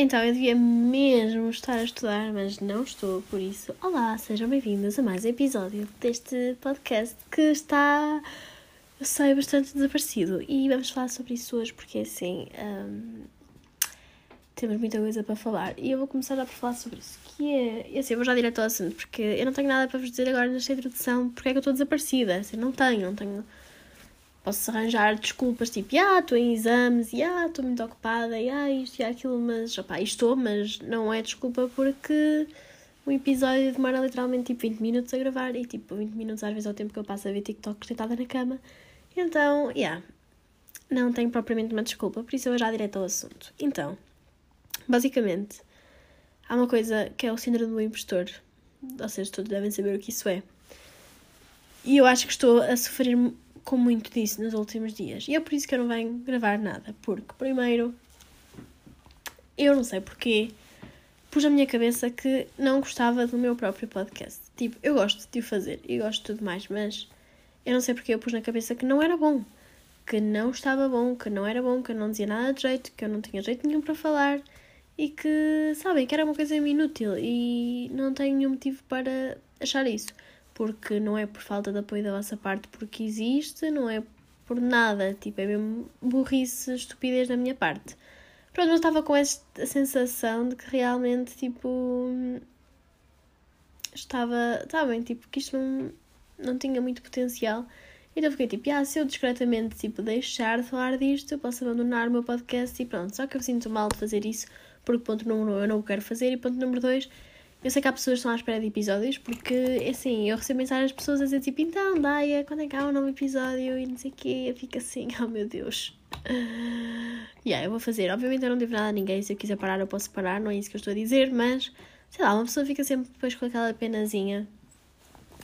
Então, eu devia mesmo estar a estudar, mas não estou, por isso. Olá, sejam bem-vindos a mais um episódio deste podcast que está, eu sei, bastante desaparecido. E vamos falar sobre isso hoje, porque assim. Um, temos muita coisa para falar. E eu vou começar já por falar sobre isso. Que é. Assim, eu vou já direto ao assunto, porque eu não tenho nada para vos dizer agora nesta introdução, porque é que eu estou desaparecida. Assim, não tenho, não tenho Posso arranjar desculpas tipo, ah, estou em exames, e ah, estou muito ocupada, e ah, isto e aquilo, mas opá, estou, mas não é desculpa porque o episódio demora literalmente tipo 20 minutos a gravar e tipo 20 minutos às vezes é o tempo que eu passo a ver TikTok deitada na cama. Então, yeah, não tenho propriamente uma desculpa, por isso eu vou já direto ao assunto. Então, basicamente, há uma coisa que é o síndrome do impostor, seja, todos devem saber o que isso é. E eu acho que estou a sofrer com muito disso nos últimos dias. E é por isso que eu não venho gravar nada. Porque, primeiro, eu não sei porquê, pus na minha cabeça que não gostava do meu próprio podcast. Tipo, eu gosto de o fazer e gosto de tudo mais, mas eu não sei porque eu pus na cabeça que não era bom. Que não estava bom, que não era bom, que eu não dizia nada de jeito, que eu não tinha jeito nenhum para falar e que, sabem, que era uma coisa inútil e não tenho nenhum motivo para achar isso porque não é por falta de apoio da vossa parte, porque existe, não é por nada, tipo, é mesmo burrice, estupidez da minha parte. Pronto, mas estava com esta sensação de que realmente, tipo, estava, sabem, tipo, que isto não, não tinha muito potencial. Então fiquei tipo, ah, se eu discretamente, tipo, deixar de falar disto, eu posso abandonar o meu podcast e pronto. Só que eu sinto mal de fazer isso, porque ponto número um, eu não o quero fazer, e ponto número dois, eu sei que há pessoas que estão à espera de episódios, porque, assim, eu recebo mensagens das pessoas a dizer tipo, então, Daya, quando é que há um novo episódio? E não sei o quê, eu fico assim, oh meu Deus. Yeah, eu vou fazer. Obviamente eu não devo nada a ninguém, se eu quiser parar eu posso parar, não é isso que eu estou a dizer, mas, sei lá, uma pessoa fica sempre depois com aquela penazinha.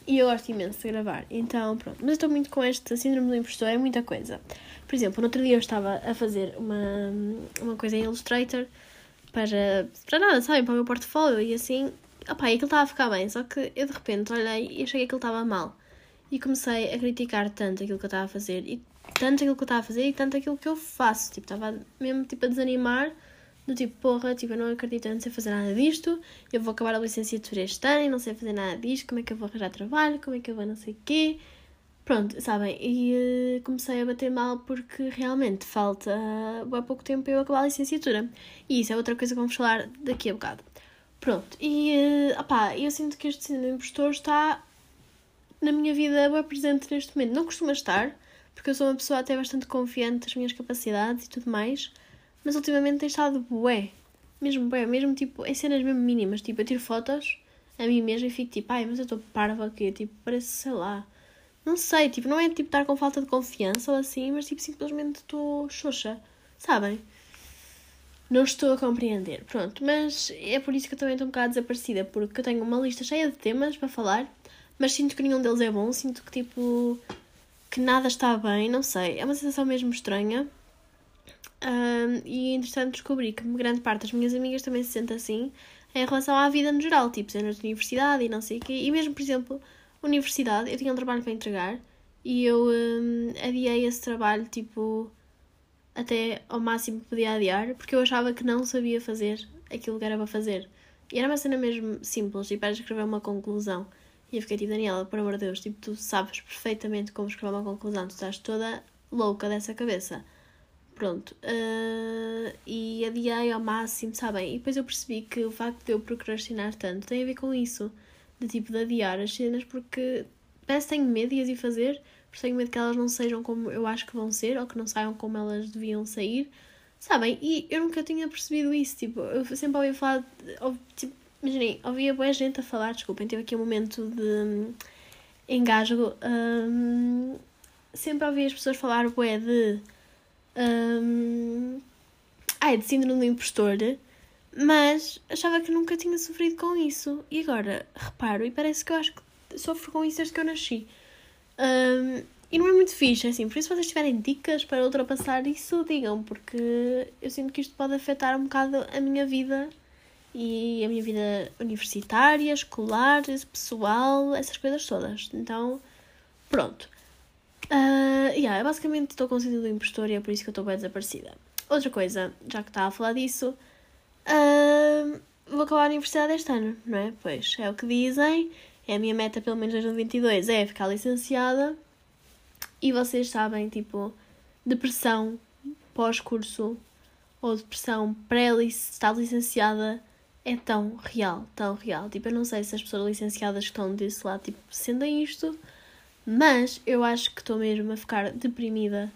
E eu gosto imenso de gravar, então pronto. Mas estou muito com este síndrome do impostor, é muita coisa. Por exemplo, no outro dia eu estava a fazer uma, uma coisa em Illustrator para, para nada, sabem, para o meu portfólio e assim, opá, e aquilo estava a ficar bem, só que eu de repente olhei e achei que aquilo estava mal. E comecei a criticar tanto aquilo que eu estava a fazer, e tanto aquilo que eu estava a fazer, e tanto aquilo que eu faço. Tipo, estava mesmo tipo, a desanimar, do tipo, porra, tipo, eu não acredito, eu não sei fazer nada disto, eu vou acabar a licenciatura este ano e não sei fazer nada disto, como é que eu vou arranjar trabalho, como é que eu vou não sei o quê. Pronto, sabem, e uh, comecei a bater mal porque realmente falta uh, há pouco tempo eu acabar a licenciatura. E isso é outra coisa que vamos falar daqui a bocado. Pronto, e uh, opá, eu sinto que este síndrome impostor está na minha vida bem presente neste momento. Não costuma estar, porque eu sou uma pessoa até bastante confiante das minhas capacidades e tudo mais, mas ultimamente tem estado bué. Mesmo bué, mesmo tipo em cenas mesmo mínimas. Tipo, eu tiro fotos a mim mesma e fico tipo, ai, mas eu estou parva aqui, tipo, parece, sei lá. Não sei, tipo, não é tipo estar com falta de confiança ou assim, mas tipo, simplesmente estou xoxa, sabem? Não estou a compreender. Pronto, mas é por isso que eu também estou um bocado desaparecida, porque eu tenho uma lista cheia de temas para falar, mas sinto que nenhum deles é bom, sinto que tipo. que nada está bem, não sei. É uma sensação mesmo estranha. Um, e entretanto descobri que grande parte das minhas amigas também se sente assim em relação à vida no geral, tipo cenas de universidade e não sei o quê. E mesmo, por exemplo, universidade, eu tinha um trabalho para entregar e eu um, adiei esse trabalho tipo até ao máximo que podia adiar, porque eu achava que não sabia fazer aquilo que era para fazer. E era uma cena mesmo simples, tipo, era escrever uma conclusão. E eu fiquei tipo, Daniela, por amor de Deus, tipo, tu sabes perfeitamente como escrever uma conclusão, tu estás toda louca dessa cabeça. Pronto. Uh, e adiei ao máximo, sabem? E depois eu percebi que o facto de eu procrastinar tanto tem a ver com isso. De tipo, de adiar as cenas, porque parece que tenho medo de as ir fazer, porque tenho medo que elas não sejam como eu acho que vão ser ou que não saiam como elas deviam sair. Sabem? E eu nunca tinha percebido isso. Tipo, eu sempre ouvi falar. Ou, tipo, imaginei, ouvia boa gente a falar, desculpem, tive aqui um momento de hum, engasgo. Um, sempre ouvi as pessoas falar bué de. Um, ai, de síndrome do impostor, mas achava que nunca tinha sofrido com isso. E agora reparo e parece que eu acho que sofro com isso desde que eu nasci. Um, e não é muito fixe, assim, por isso se vocês tiverem dicas para ultrapassar isso, digam, porque eu sinto que isto pode afetar um bocado a minha vida e a minha vida universitária, escolar, pessoal, essas coisas todas. Então, pronto. Uh, yeah, basicamente estou com o sentido do impostor e é por isso que eu estou bem desaparecida. Outra coisa, já que estava a falar disso, Uh, vou acabar a universidade este ano, não é? Pois é o que dizem. É a minha meta, pelo menos 2022, é ficar licenciada. E vocês sabem, tipo, depressão pós-curso ou depressão pré-estar licenciada é tão real, tão real. Tipo, eu não sei se as pessoas licenciadas que estão desse lado, tipo, sentem isto, mas eu acho que estou mesmo a ficar deprimida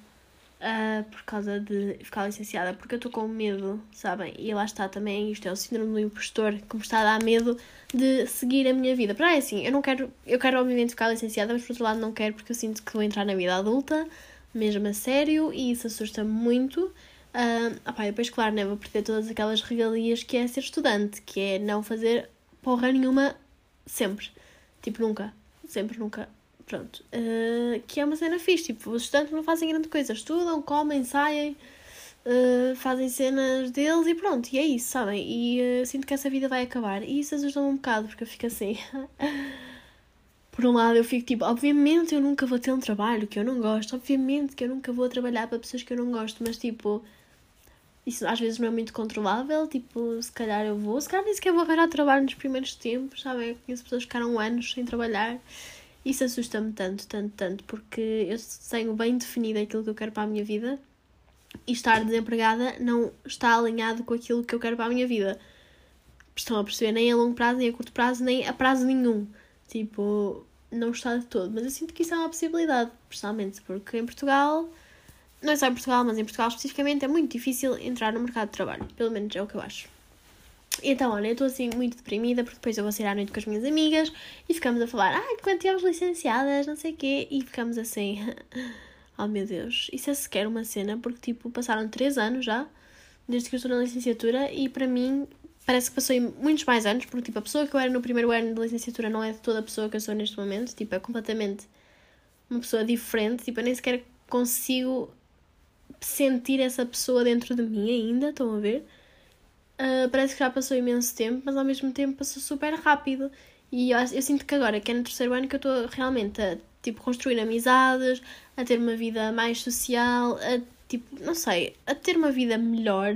uh, por causa de ficar licenciada, porque eu estou com medo, sabem? E lá está também, isto é o síndrome do impostor que me está a dar medo de seguir a minha vida. Para é assim, eu não quero, eu quero obviamente ficar licenciada, mas por outro lado não quero porque eu sinto que vou entrar na vida adulta, mesmo a sério, e isso assusta-me muito. Uh, opá, depois, claro, né, vou perder todas aquelas regalias que é ser estudante, que é não fazer porra nenhuma sempre. Tipo, nunca. Sempre, nunca. Pronto. Uh, que é uma cena fixe. Tipo, os estudantes não fazem grande coisa. Estudam, comem, saem, uh, fazem cenas deles e pronto. E é isso, sabem? E uh, sinto que essa vida vai acabar. E isso ajuda-me um bocado, porque eu fico assim. Por um lado, eu fico tipo, obviamente eu nunca vou ter um trabalho que eu não gosto. Obviamente que eu nunca vou trabalhar para pessoas que eu não gosto. Mas tipo isso às vezes não é muito controlável, tipo, se calhar eu vou, se calhar nem sequer vou arranjar trabalho nos primeiros tempos, sabem? Eu conheço pessoas que ficaram anos sem trabalhar isso assusta-me tanto, tanto, tanto, porque eu tenho bem definido aquilo que eu quero para a minha vida e estar desempregada não está alinhado com aquilo que eu quero para a minha vida. Estão a perceber? Nem a longo prazo, nem a curto prazo, nem a prazo nenhum. Tipo, não está de todo. Mas eu sinto que isso é uma possibilidade, personalmente, porque em Portugal, não é só em Portugal, mas em Portugal especificamente, é muito difícil entrar no mercado de trabalho. Pelo menos é o que eu acho. Então, olha, eu estou assim muito deprimida porque depois eu vou sair à noite com as minhas amigas e ficamos a falar, ai, ah, quando tivemos licenciadas, não sei o quê, e ficamos assim, oh meu Deus, isso é sequer uma cena porque, tipo, passaram 3 anos já, desde que eu estou na licenciatura e para mim parece que passou muitos mais anos, porque, tipo, a pessoa que eu era no primeiro ano de licenciatura não é toda a pessoa que eu sou neste momento, tipo, é completamente uma pessoa diferente, tipo, eu nem sequer consigo sentir essa pessoa dentro de mim ainda, estão a ver? Uh, parece que já passou imenso tempo, mas ao mesmo tempo passou super rápido. E eu, eu sinto que agora, que é no terceiro ano, que eu estou realmente a tipo, construir amizades, a ter uma vida mais social, a tipo, não sei, a ter uma vida melhor.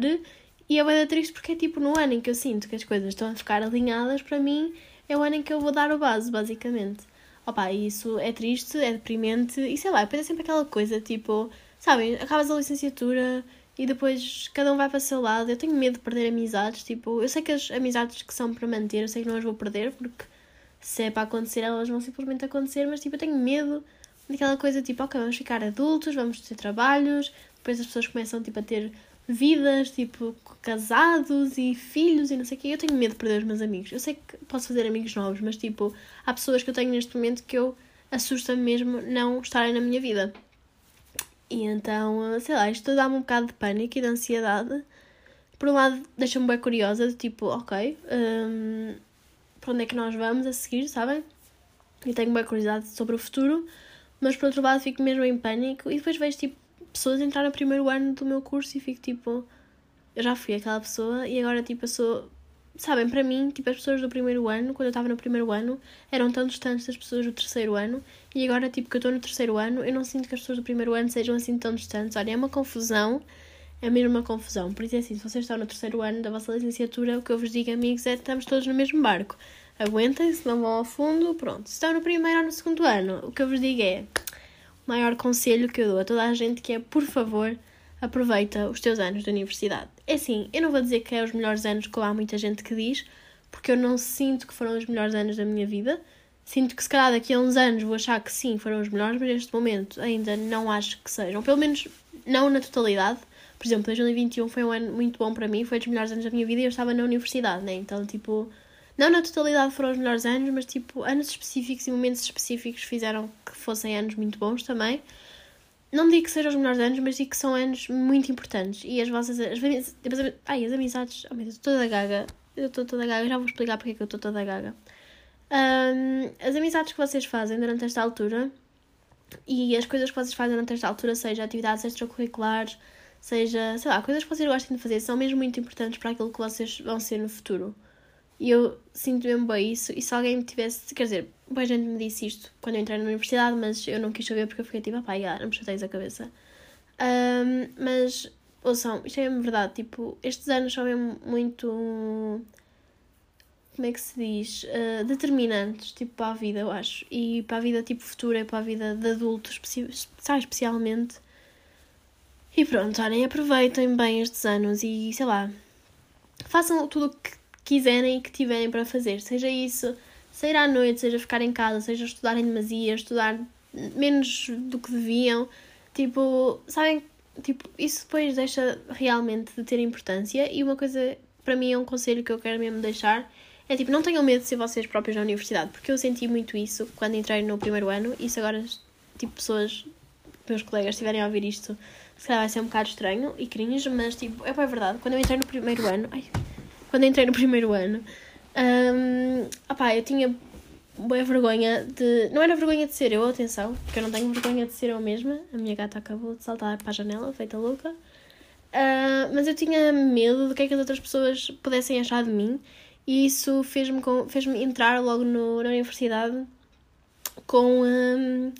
E é bem triste porque é tipo no ano em que eu sinto que as coisas estão a ficar alinhadas, para mim é o ano em que eu vou dar o base, basicamente. Opa, isso é triste, é deprimente e sei lá, depois é sempre aquela coisa tipo, sabem, acabas a licenciatura e depois cada um vai para o seu lado. Eu tenho medo de perder amizades. Tipo, eu sei que as amizades que são para manter, eu sei que não as vou perder, porque se é para acontecer, elas vão simplesmente acontecer, mas tipo, eu tenho medo daquela coisa tipo, ok, vamos ficar adultos, vamos ter trabalhos, depois as pessoas começam tipo a ter vidas, tipo, casados e filhos e não sei o quê. Eu tenho medo de perder os meus amigos. Eu sei que posso fazer amigos novos, mas tipo, há pessoas que eu tenho neste momento que eu assusta-me mesmo não estarem na minha vida. E então, sei lá, isto dá-me um bocado de pânico e de ansiedade. Por um lado, deixa-me bem curiosa, de tipo, ok, um, para onde é que nós vamos a seguir, sabem? E tenho bem curiosidade sobre o futuro, mas por outro lado, fico mesmo em pânico. E depois vejo, tipo, pessoas entrar no primeiro ano do meu curso e fico tipo, eu já fui aquela pessoa e agora, tipo, eu sou sabem, para mim, tipo, as pessoas do primeiro ano, quando eu estava no primeiro ano, eram tão distantes das pessoas do terceiro ano, e agora, tipo, que eu estou no terceiro ano, eu não sinto que as pessoas do primeiro ano sejam assim tão distantes. Olha, é uma confusão, é mesmo uma confusão. Por isso é assim, se vocês estão no terceiro ano da vossa licenciatura, o que eu vos digo, amigos, é que estamos todos no mesmo barco. Aguentem-se, não vão ao fundo, pronto. Se estão no primeiro ou no segundo ano, o que eu vos digo é, o maior conselho que eu dou a toda a gente que é, por favor, aproveita os teus anos de universidade. É assim, eu não vou dizer que é os melhores anos, como há muita gente que diz, porque eu não sinto que foram os melhores anos da minha vida. Sinto que se calhar daqui a uns anos vou achar que sim, foram os melhores, mas neste momento ainda não acho que sejam. Pelo menos não na totalidade. Por exemplo, 2021 foi um ano muito bom para mim, foi dos melhores anos da minha vida e eu estava na universidade, né? Então, tipo, não na totalidade foram os melhores anos, mas tipo, anos específicos e momentos específicos fizeram que fossem anos muito bons também não digo que sejam os melhores anos, mas digo que são anos muito importantes. E as vossas. As, as, ai, as amizades. Oh meu Deus, estou toda gaga. Eu estou toda gaga, já vou explicar porque é que eu estou toda gaga. Um, as amizades que vocês fazem durante esta altura e as coisas que vocês fazem durante esta altura, seja atividades extracurriculares, seja, sei lá, coisas que vocês gostem de fazer, são mesmo muito importantes para aquilo que vocês vão ser no futuro. E eu sinto mesmo bem isso. E se alguém me tivesse. Quer dizer, boa gente me disse isto quando eu entrei na universidade, mas eu não quis saber porque eu fiquei tipo, ah pá, já, não me chateias a cabeça. Um, mas ouçam, isto é mesmo verdade, tipo, estes anos são mesmo muito. Como é que se diz? Uh, determinantes, tipo, para a vida, eu acho. E para a vida, tipo, futura e para a vida de adultos, especialmente. E pronto, olhem, aproveitem bem estes anos e, sei lá, façam tudo o que quiserem e que tiverem para fazer. Seja isso, sair à noite, seja ficar em casa, seja estudar em demasia, estudar menos do que deviam. Tipo, sabem, tipo, isso depois deixa realmente de ter importância. E uma coisa, para mim, é um conselho que eu quero mesmo deixar. É tipo, não tenham medo de ser vocês próprios na universidade, porque eu senti muito isso quando entrei no primeiro ano. E se agora, tipo, pessoas, meus colegas, estiverem a ouvir isto, se calhar vai ser um bocado estranho e cringe, mas tipo, é, é verdade. Quando eu entrei no primeiro ano, ai, quando entrei no primeiro ano, um, opá, eu tinha boa vergonha de. Não era vergonha de ser eu, atenção, porque eu não tenho vergonha de ser eu mesma. A minha gata acabou de saltar para a janela, feita louca. Uh, mas eu tinha medo do que é que as outras pessoas pudessem achar de mim e isso fez-me fez entrar logo no, na universidade com. Um,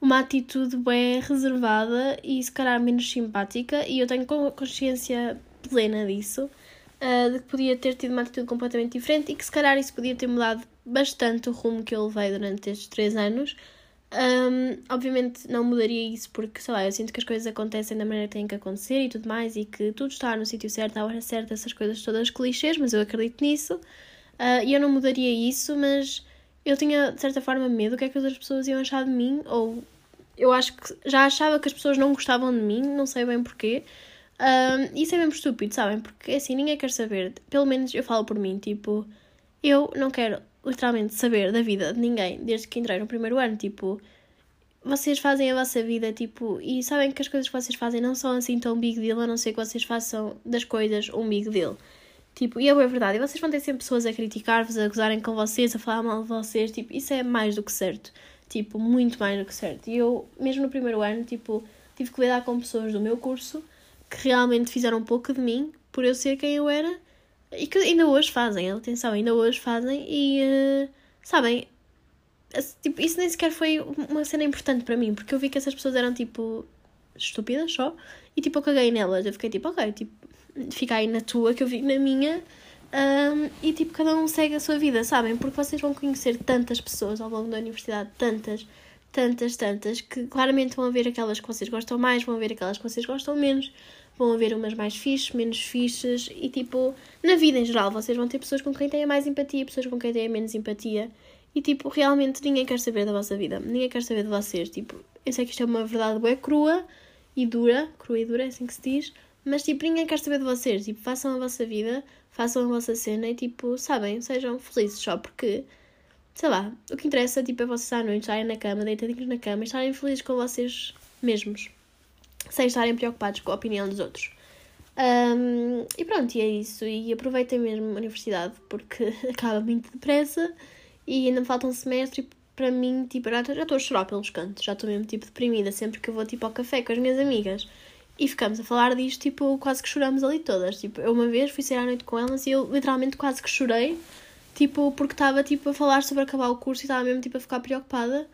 uma atitude bem reservada e se calhar menos simpática, e eu tenho consciência plena disso, uh, de que podia ter tido uma atitude completamente diferente e que se calhar isso podia ter mudado bastante o rumo que eu levei durante estes três anos. Um, obviamente não mudaria isso porque, sei lá, eu sinto que as coisas acontecem da maneira que têm que acontecer e tudo mais, e que tudo está no sítio certo, à hora certa, essas coisas todas clichês, mas eu acredito nisso. Uh, e eu não mudaria isso, mas eu tinha, de certa forma, medo do que é que as outras pessoas iam achar de mim, ou eu acho que já achava que as pessoas não gostavam de mim, não sei bem porquê. Um, isso é mesmo estúpido, sabem? Porque assim, ninguém quer saber. Pelo menos eu falo por mim, tipo, eu não quero literalmente saber da vida de ninguém desde que entrei no primeiro ano. Tipo, vocês fazem a vossa vida, tipo, e sabem que as coisas que vocês fazem não são assim tão big deal, a não ser que vocês façam das coisas um big deal. Tipo, e é verdade. E vocês vão ter sempre pessoas a criticar-vos, a gozarem com vocês, a falar mal de vocês. Tipo, isso é mais do que certo. Tipo, muito mais do que certo. E eu, mesmo no primeiro ano, tipo, tive que lidar com pessoas do meu curso que realmente fizeram pouco de mim por eu ser quem eu era e que ainda hoje fazem. Atenção, ainda hoje fazem e, uh, sabem, tipo, isso nem sequer foi uma cena importante para mim, porque eu vi que essas pessoas eram, tipo, estúpidas só e, tipo, eu caguei nelas. Eu fiquei, tipo, ok, tipo fica aí na tua, que eu vi na minha. Um, e tipo, cada um segue a sua vida, sabem? Porque vocês vão conhecer tantas pessoas ao longo da universidade, tantas, tantas, tantas, que claramente vão haver aquelas que vocês gostam mais, vão haver aquelas que vocês gostam menos, vão haver umas mais fixes, menos fixes, e tipo, na vida em geral, vocês vão ter pessoas com quem têm mais empatia, pessoas com quem têm menos empatia, e tipo, realmente ninguém quer saber da vossa vida, ninguém quer saber de vocês. Tipo, eu sei que isto é uma verdade bem crua e dura, crua e dura, é assim que se diz mas tipo, ninguém quer saber de vocês. Tipo, façam a vossa vida, façam a vossa cena e tipo, sabem, sejam felizes só porque, sei lá, o que interessa tipo, é vocês à noite estarem na cama, deitadinhos na cama e estarem felizes com vocês mesmos, sem estarem preocupados com a opinião dos outros. Um, e pronto, e é isso. E aproveitem mesmo a universidade porque acaba muito depressa e ainda me falta um semestre. E para mim, tipo, já estou a chorar pelos cantos, já estou mesmo tipo deprimida sempre que eu vou tipo ao café com as minhas amigas e ficamos a falar disto, tipo, quase que choramos ali todas. Tipo, eu uma vez fui sair à noite com elas e eu literalmente quase que chorei, tipo, porque estava, tipo, a falar sobre acabar o curso e estava mesmo, tipo, a ficar preocupada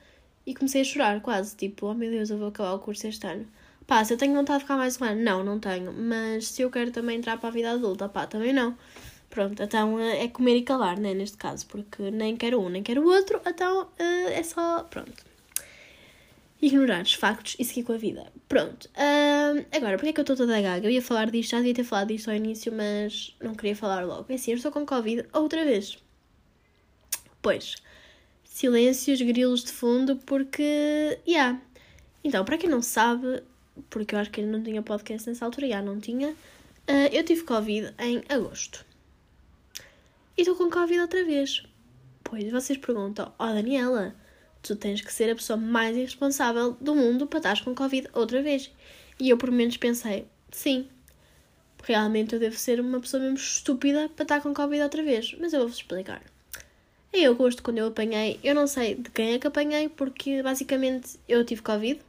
e comecei a chorar quase, tipo, oh meu Deus, eu vou acabar o curso este ano. Pá, se eu tenho vontade de ficar mais um ano, não, não tenho. Mas se eu quero também entrar para a vida adulta, pá, também não. Pronto, então eh, é comer e calar, né, neste caso, porque nem quero um, nem quero o outro, então eh, é só, pronto ignorar os factos e seguir com a vida. Pronto. Uh, agora, porque é que eu estou toda gaga? Eu ia falar disto, já devia ter falado disto ao início, mas não queria falar logo. É assim, eu estou com Covid outra vez. Pois, silêncios, grilos de fundo, porque. Yeah. Então, para quem não sabe, porque eu acho que ele não tinha podcast nessa altura, já não tinha, uh, eu tive Covid em agosto. E estou com Covid outra vez. Pois vocês perguntam, ó oh, Daniela, tu tens que ser a pessoa mais irresponsável do mundo para estar com Covid outra vez. E eu, por menos, pensei, sim, realmente eu devo ser uma pessoa mesmo estúpida para estar com Covid outra vez. Mas eu vou-vos explicar. Em agosto, quando eu apanhei, eu não sei de quem é que apanhei, porque basicamente eu tive Covid,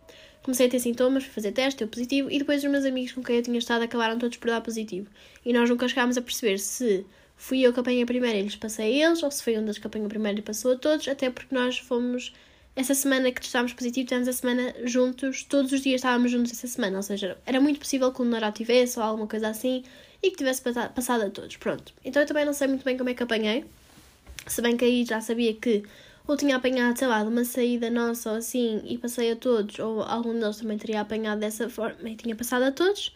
comecei a ter sintomas, fazer teste, deu positivo, e depois os meus amigos com quem eu tinha estado acabaram todos por dar positivo. E nós nunca chegámos a perceber se fui eu que apanhei primeiro e lhes passei a eles, ou se foi um deles que apanhou primeiro e passou a todos, até porque nós fomos essa semana que testámos positivo, tivemos a semana juntos, todos os dias estávamos juntos essa semana, ou seja, era muito possível que o já tivesse ou alguma coisa assim e que tivesse passado a todos. Pronto. Então eu também não sei muito bem como é que apanhei, se bem que aí já sabia que ou tinha apanhado, sei lá, de uma saída nossa ou assim e passei a todos, ou algum deles também teria apanhado dessa forma e tinha passado a todos.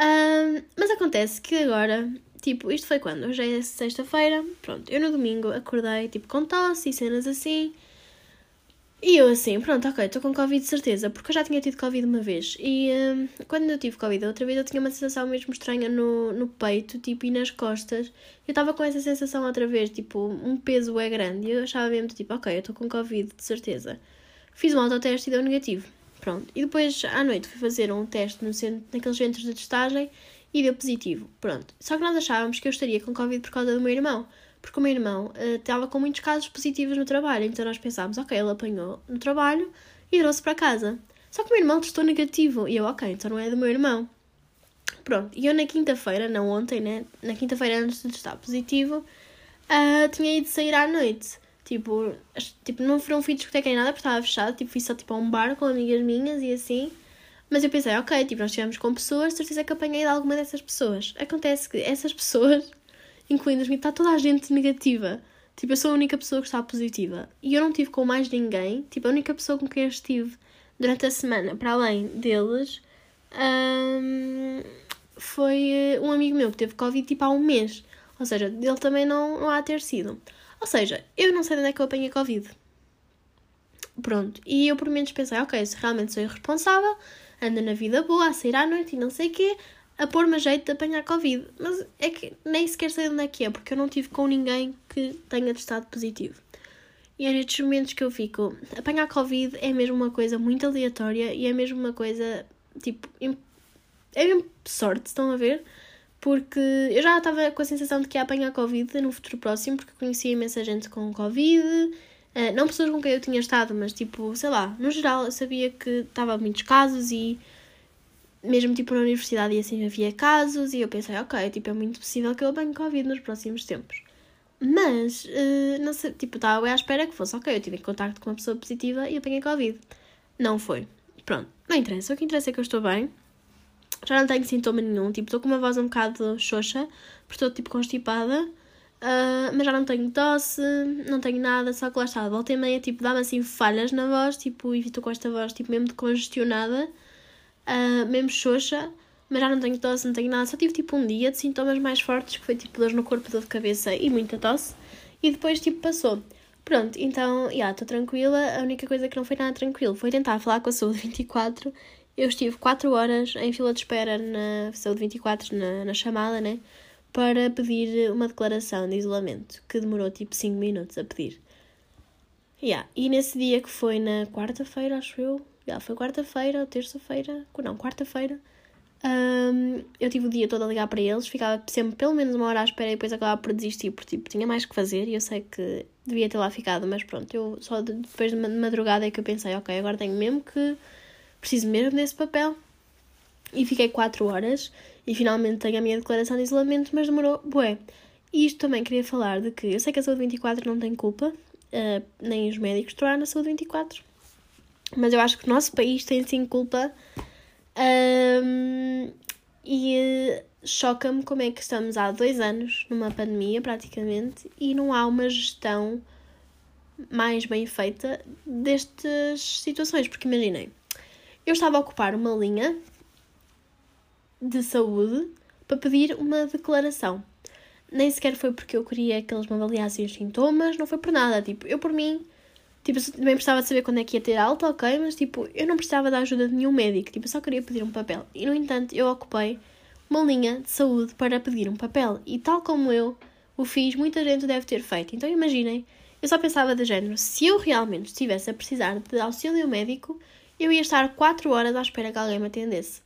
Um, mas acontece que agora, tipo, isto foi quando? Hoje é sexta-feira, pronto, eu no domingo acordei, tipo, com tosse e cenas assim. E eu assim, pronto, ok, estou com Covid de certeza, porque eu já tinha tido Covid uma vez. E um, quando eu tive Covid outra vez, eu tinha uma sensação mesmo estranha no, no peito, tipo, e nas costas. Eu estava com essa sensação outra vez, tipo, um peso é grande. E eu achava mesmo, tipo, ok, eu estou com Covid de certeza. Fiz um autoteste e deu negativo. Pronto. E depois, à noite, fui fazer um teste no centro, naqueles centros de testagem e deu positivo. Pronto. Só que nós achávamos que eu estaria com Covid por causa do meu irmão porque o meu irmão uh, estava com muitos casos positivos no trabalho, então nós pensámos, ok, ele apanhou no trabalho e trouxe para casa. Só que o meu irmão testou negativo, e eu, ok, então não é do meu irmão. Pronto, e eu na quinta-feira, não ontem, né? Na quinta-feira antes de testar positivo, uh, tinha ido sair à noite. Tipo, tipo, não foram fui discoteca nem nada porque estava fechado, tipo, fui só tipo, a um bar com amigas minhas e assim. Mas eu pensei, ok, tipo, nós estivemos com pessoas, certeza que apanhei de alguma dessas pessoas. Acontece que essas pessoas incluindo-me, está toda a gente negativa. Tipo, eu sou a única pessoa que está positiva. E eu não tive com mais ninguém. Tipo, a única pessoa com quem eu estive durante a semana, para além deles, um, foi eh, um amigo meu que teve Covid tipo há um mês. Ou seja, dele também não, não há ter sido. Ou seja, eu não sei de onde é que eu apanhei Covid. Pronto. E eu por menos pensei, ok, se realmente sou irresponsável, ando na vida boa, a sair à noite e não sei o quê, a pôr-me a jeito de apanhar Covid. Mas é que nem sequer sei onde é que é, porque eu não tive com ninguém que tenha testado positivo. E é nestes momentos que eu fico. Apanhar Covid é mesmo uma coisa muito aleatória e é mesmo uma coisa tipo. É mesmo sorte, estão a ver? Porque eu já estava com a sensação de que ia apanhar Covid no futuro próximo, porque conhecia imensa gente com Covid. Uh, não pessoas com quem eu tinha estado, mas tipo, sei lá, no geral eu sabia que estava muitos casos e mesmo tipo na universidade e assim havia casos e eu pensei, ok, tipo, é muito possível que eu apanhe Covid nos próximos tempos. Mas, uh, não sei, tipo, estava à espera que fosse, ok, eu tive contacto com uma pessoa positiva e apanhei Covid. Não foi. Pronto, não interessa. O que interessa é que eu estou bem. Já não tenho sintoma nenhum, tipo, estou com uma voz um bocado xoxa, porque estou tipo constipada. Uh, mas já não tenho tosse, não tenho nada, só que lá está, volta e meia, tipo, dá-me assim falhas na voz, tipo, e estou com esta voz, tipo, mesmo de congestionada uh, mesmo xoxa, mas já não tenho tosse, não tenho nada. Só tive tipo um dia de sintomas mais fortes, que foi tipo dor no corpo, dor de cabeça e muita tosse, e depois tipo passou. Pronto, então, já, yeah, estou tranquila. A única coisa que não foi nada tranquilo foi tentar falar com a Saúde 24. Eu estive 4 horas em fila de espera na Saúde 24, na, na chamada, né? Para pedir uma declaração de isolamento, que demorou tipo 5 minutos a pedir. Yeah. E nesse dia que foi na quarta-feira, acho eu, já foi quarta-feira ou terça-feira, não, quarta-feira. Um, eu tive o dia todo a ligar para eles, ficava sempre pelo menos uma hora à espera e depois acabava por desistir porque tipo, tinha mais que fazer e eu sei que devia ter lá ficado, mas pronto, eu só depois de madrugada é que eu pensei, ok, agora tenho mesmo que preciso mesmo desse papel e fiquei 4 horas e finalmente tenho a minha declaração de isolamento, mas demorou bué. E isto também queria falar de que eu sei que a Saúde 24 não tem culpa, uh, nem os médicos trabalham na Saúde 24, mas eu acho que o nosso país tem sim culpa um, e choca-me como é que estamos há dois anos numa pandemia praticamente e não há uma gestão mais bem feita destas situações. Porque imaginei, eu estava a ocupar uma linha de saúde para pedir uma declaração. Nem sequer foi porque eu queria que eles me avaliassem os sintomas, não foi por nada. Tipo, eu por mim Tipo, também precisava de saber quando é que ia ter alta, ok, mas tipo, eu não precisava da ajuda de nenhum médico, tipo, eu só queria pedir um papel. E no entanto, eu ocupei uma linha de saúde para pedir um papel. E tal como eu o fiz, muita gente deve ter feito. Então imaginem, eu só pensava de género, se eu realmente estivesse a precisar de auxílio médico, eu ia estar 4 horas à espera que alguém me atendesse.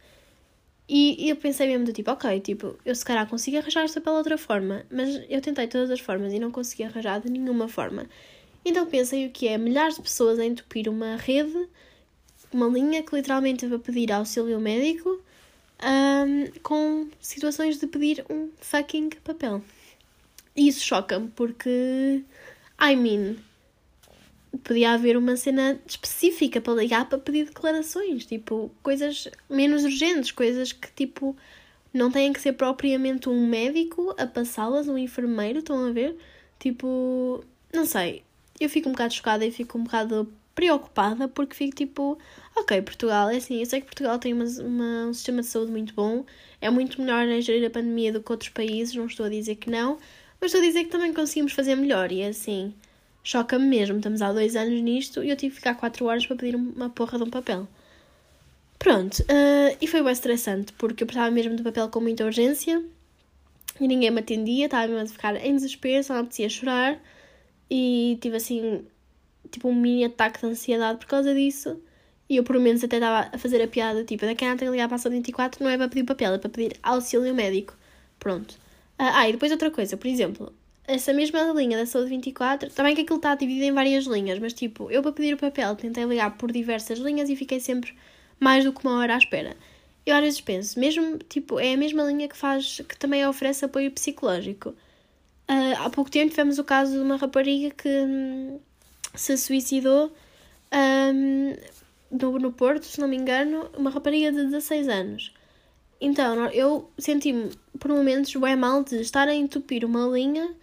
E, e eu pensei mesmo do tipo, ok, tipo, eu se calhar consigo arranjar isto pela outra forma, mas eu tentei todas as formas e não consegui arranjar de nenhuma forma. Então pensem o que é milhares de pessoas a entupir uma rede, uma linha que literalmente vai pedir auxílio médico um, com situações de pedir um fucking papel. E isso choca-me porque, I mean, podia haver uma cena específica para ligar para pedir declarações, tipo, coisas menos urgentes, coisas que, tipo, não têm que ser propriamente um médico a passá-las, um enfermeiro, estão a ver? Tipo, não sei, eu fico um bocado chocada e fico um bocado preocupada porque fico tipo, ok, Portugal, é assim, eu sei que Portugal tem uma, uma, um sistema de saúde muito bom, é muito melhor a gerir a pandemia do que outros países, não estou a dizer que não, mas estou a dizer que também conseguimos fazer melhor e é assim, choca-me mesmo, estamos há dois anos nisto e eu tive que ficar quatro horas para pedir uma porra de um papel. Pronto, uh, e foi bem estressante porque eu precisava mesmo de papel com muita urgência e ninguém me atendia, estava mesmo a ficar em desespero, só me apetecia chorar e tive assim, tipo um mini ataque de ansiedade por causa disso. E eu, por menos, até estava a fazer a piada, tipo, daqui a tem que ligar para a 24, não é para pedir papel, é para pedir auxílio médico. Pronto. Ah, ah, e depois outra coisa, por exemplo, essa mesma linha da saúde 24, também que aquilo está dividido em várias linhas, mas tipo, eu para pedir o papel tentei ligar por diversas linhas e fiquei sempre mais do que uma hora à espera. Eu às vezes penso, mesmo, tipo, é a mesma linha que faz, que também oferece apoio psicológico. Uh, há pouco tempo tivemos o caso de uma rapariga que hum, se suicidou um, no, no Porto, se não me engano, uma rapariga de 16 anos. Então, eu senti-me por momentos bem mal de estar a entupir uma linha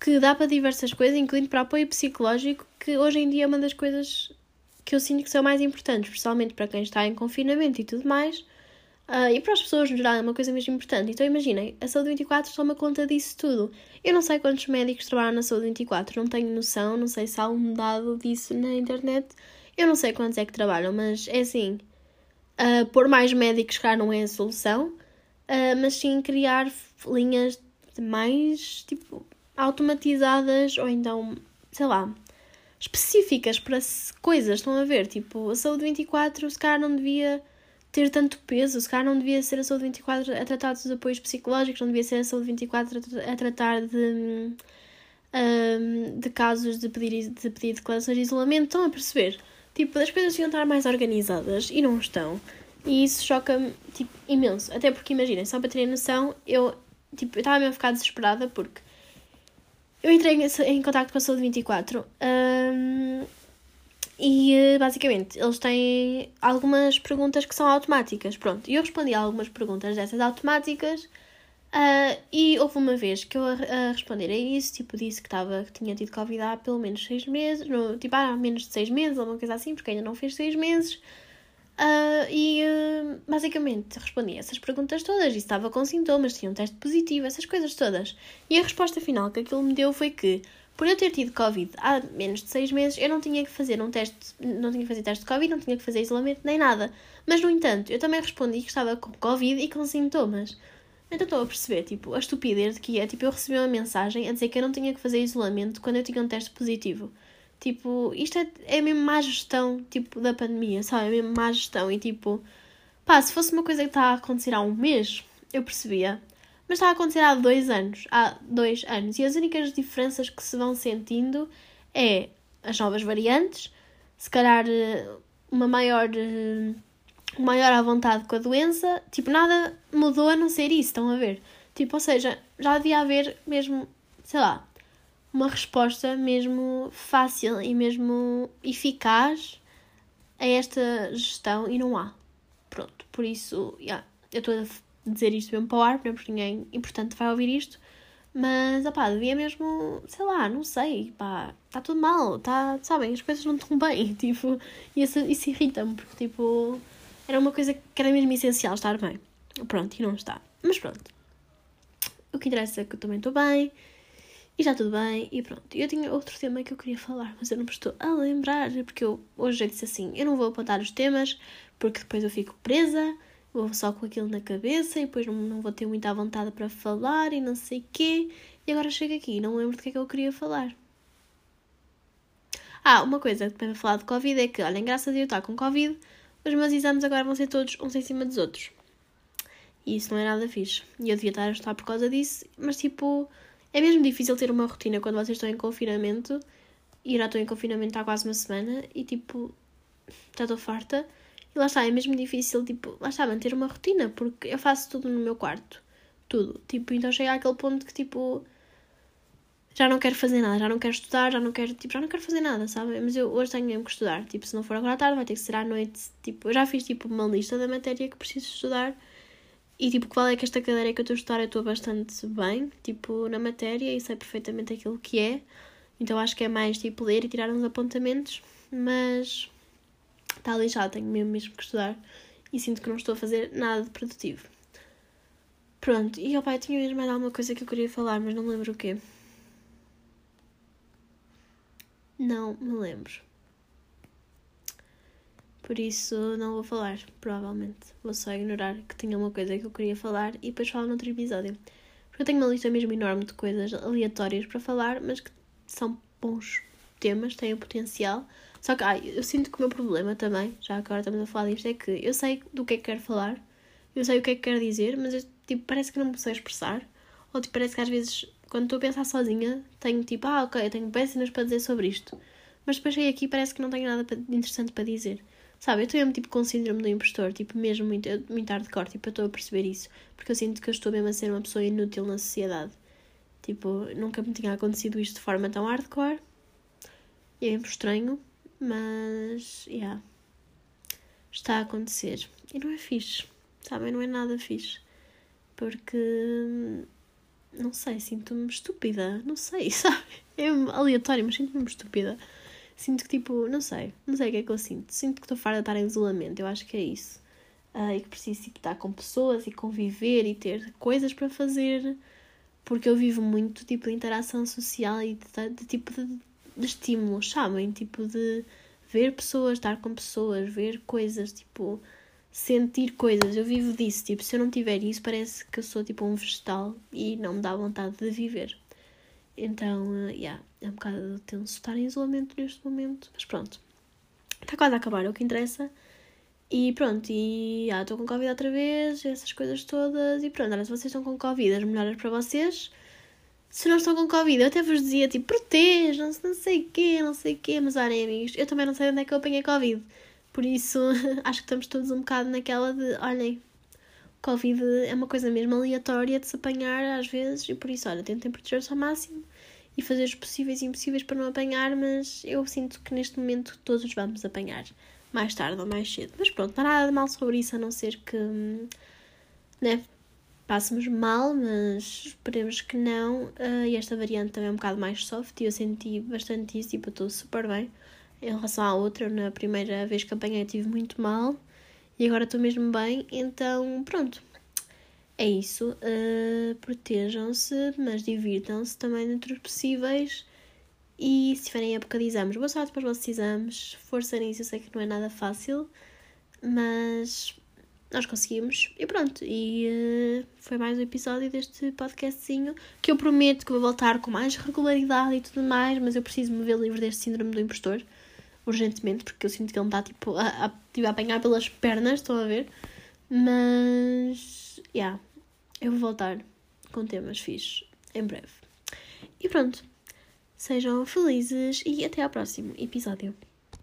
que dá para diversas coisas, incluindo para apoio psicológico, que hoje em dia é uma das coisas que eu sinto que são mais importantes, especialmente para quem está em confinamento e tudo mais. Uh, e para as pessoas no geral é uma coisa mesmo importante. Então imaginem, a Saúde 24 toma conta disso tudo. Eu não sei quantos médicos trabalham na Saúde 24, não tenho noção, não sei se há um dado disso na internet. Eu não sei quantos é que trabalham, mas é assim. Uh, pôr mais médicos cá não é a solução, uh, mas sim criar linhas mais tipo automatizadas ou então, sei lá, específicas para coisas. Estão a ver? Tipo, a Saúde 24 se calhar não devia ter tanto peso. Se calhar não devia ser a saúde 24 a tratar dos apoios psicológicos, não devia ser a saúde 24 a tratar de, um, de casos de pedir, de pedir declarações de isolamento. Estão a perceber? Tipo, as coisas deviam estar mais organizadas e não estão. E isso choca-me tipo, imenso. Até porque, imaginem, só para terem noção, eu tipo, estava mesmo a ficar desesperada porque eu entrei em, em contato com a Saúde 24 um, e eh, basicamente eles têm algumas perguntas que são automáticas. Pronto, eu respondi a algumas perguntas dessas automáticas. Uh, e houve uma vez que eu a, a, responder a isso, tipo, disse que, tava, que tinha tido Covid há pelo menos seis meses, no, tipo, há menos de seis meses, ou uma coisa assim, porque ainda não fez seis meses. Uh, e uh, basicamente respondi essas perguntas todas e estava com sintomas, tinha um teste positivo, essas coisas todas. E a resposta final que aquilo me deu foi que por eu ter tido Covid há menos de seis meses, eu não tinha que fazer um teste, não tinha que fazer teste de Covid, não tinha que fazer isolamento, nem nada. Mas, no entanto, eu também respondi que estava com Covid e com sintomas. Então estou a perceber, tipo, a estupidez que é, tipo, eu recebi uma mensagem a dizer que eu não tinha que fazer isolamento quando eu tinha um teste positivo. Tipo, isto é, é mesmo má gestão, tipo, da pandemia, sabe? É mesmo má gestão e, tipo, pá, se fosse uma coisa que está a acontecer há um mês, eu percebia. Mas está a acontecer há dois anos. Há dois anos. E as únicas diferenças que se vão sentindo é as novas variantes, se calhar eh, uma maior. Eh, maior à vontade com a doença. Tipo, nada mudou a não ser isso, estão a ver? Tipo, ou seja, já devia haver mesmo, sei lá, uma resposta mesmo fácil e mesmo eficaz a esta gestão e não há. Pronto, por isso, yeah, eu estou dizer isto mesmo para o ar, porque ninguém importante vai ouvir isto. Mas, opá, devia mesmo, sei lá, não sei, pá, está tudo mal, tá, sabem, as coisas não estão bem, tipo, e isso, isso irrita-me, porque, tipo, era uma coisa que era mesmo essencial estar bem. Pronto, e não está. Mas pronto, o que interessa é que eu também estou bem, e está tudo bem, e pronto. Eu tinha outro tema que eu queria falar, mas eu não me estou a lembrar, porque eu hoje já disse assim, eu não vou apontar os temas, porque depois eu fico presa, vou só com aquilo na cabeça e depois não, vou ter muita vontade para falar e não sei quê. E agora chego aqui e não lembro do que é que eu queria falar. Ah, uma coisa que para falar de Covid é que, olhem, graças a Deus estar com Covid, os meus exames agora vão ser todos uns em cima dos outros. E isso não é nada fixe. E eu devia estar a estar por causa disso, mas tipo, é mesmo difícil ter uma rotina quando vocês estão em confinamento. E já estou em confinamento há quase uma semana e tipo, já estou farta. E lá está, é mesmo difícil, tipo, lá está, manter uma rotina, porque eu faço tudo no meu quarto. Tudo. Tipo, então chega àquele ponto que, tipo, já não quero fazer nada, já não quero estudar, já não quero, tipo, já não quero fazer nada, sabe? Mas eu hoje tenho mesmo que estudar. Tipo, se não for agora à tarde, vai ter que ser à noite. Tipo, eu já fiz, tipo, uma lista da matéria que preciso estudar. E, tipo, qual é que esta cadeira que eu estou a estudar eu estou bastante bem, tipo, na matéria e sei perfeitamente aquilo que é. Então acho que é mais, tipo, ler e tirar uns apontamentos. Mas está lixado, tenho mesmo, mesmo que estudar. E sinto que não estou a fazer nada de produtivo. Pronto, e, opa, eu tinha mesmo mais alguma coisa que eu queria falar, mas não lembro o quê. Não me lembro. Por isso não vou falar, provavelmente. Vou só ignorar que tinha uma coisa que eu queria falar e depois falo noutro episódio. Porque eu tenho uma lista mesmo enorme de coisas aleatórias para falar, mas que são bons temas, têm o potencial. Só que ai, eu sinto que o meu problema também, já agora estamos a falar disto, é que eu sei do que é que quero falar, eu sei o que é que quero dizer, mas eu, tipo, parece que não me sei expressar. Ou tipo, parece que às vezes quando estou a pensar sozinha, tenho tipo, ah, ok, eu tenho péssimas para dizer sobre isto. Mas depois cheguei aqui parece que não tenho nada interessante para dizer. Sabe, eu estou mesmo tipo com síndrome do impostor, tipo, mesmo muito, muito hardcore, tipo, eu estou a perceber isso. Porque eu sinto que eu estou mesmo a ser uma pessoa inútil na sociedade. Tipo, nunca me tinha acontecido isto de forma tão hardcore. E é estranho, mas, yeah, está a acontecer. E não é fixe, sabem, não é nada fixe. Porque não sei, sinto-me estúpida, não sei, sabe? É aleatório, mas sinto-me estúpida. Sinto que, tipo, não sei, não sei o que é que eu sinto. Sinto que estou farta de estar em isolamento, eu acho que é isso. Uh, e que preciso, tipo, estar com pessoas e conviver e ter coisas para fazer, porque eu vivo muito, tipo, de interação social e de, de tipo, de, de estímulos, sabem? Tipo, de ver pessoas, estar com pessoas, ver coisas, tipo sentir coisas. Eu vivo disso. Tipo, se eu não tiver isso, parece que eu sou tipo um vegetal e não me dá vontade de viver. Então, uh, yeah, é um bocado tenso estar em isolamento neste momento. Mas pronto. Está quase a acabar, é o que interessa. E pronto, e ah, estou com Covid outra vez, essas coisas todas. E pronto, olha, se vocês estão com Covid, as melhoras para vocês. Se não estão com Covid, eu até vos dizia tipo, protejam-se, não sei o quê, não sei o quê. Mas olhem, amigos, eu também não sei onde é que eu apanhei Covid. Por isso, acho que estamos todos um bocado naquela de, olhem, Covid é uma coisa mesmo aleatória de se apanhar às vezes, e por isso, olha, tentem proteger-se ao máximo e fazer os possíveis e impossíveis para não apanhar, mas eu sinto que neste momento todos vamos apanhar, mais tarde ou mais cedo. Mas pronto, não há nada de mal sobre isso, a não ser que, né, passemos mal, mas esperemos que não. Uh, e esta variante também é um bocado mais soft e eu senti bastante isso, tipo, estou super bem em relação à outra. Na primeira vez que apanhei tive muito mal e agora estou mesmo bem, então pronto. É isso. Uh, Protejam-se, mas divirtam-se também dentro dos possíveis. E se tiverem época de exames, boa sorte para os vossos exames. Força nisso, eu sei que não é nada fácil, mas nós conseguimos. E pronto, e uh, foi mais um episódio deste podcastzinho que eu prometo que vou voltar com mais regularidade e tudo mais, mas eu preciso me ver livre deste síndrome do impostor urgentemente, porque eu sinto que ele me está tipo a, a, tipo, a apanhar pelas pernas, estão a ver? Mas, yeah, eu vou voltar com temas fixos em breve. E pronto, sejam felizes e até ao próximo episódio.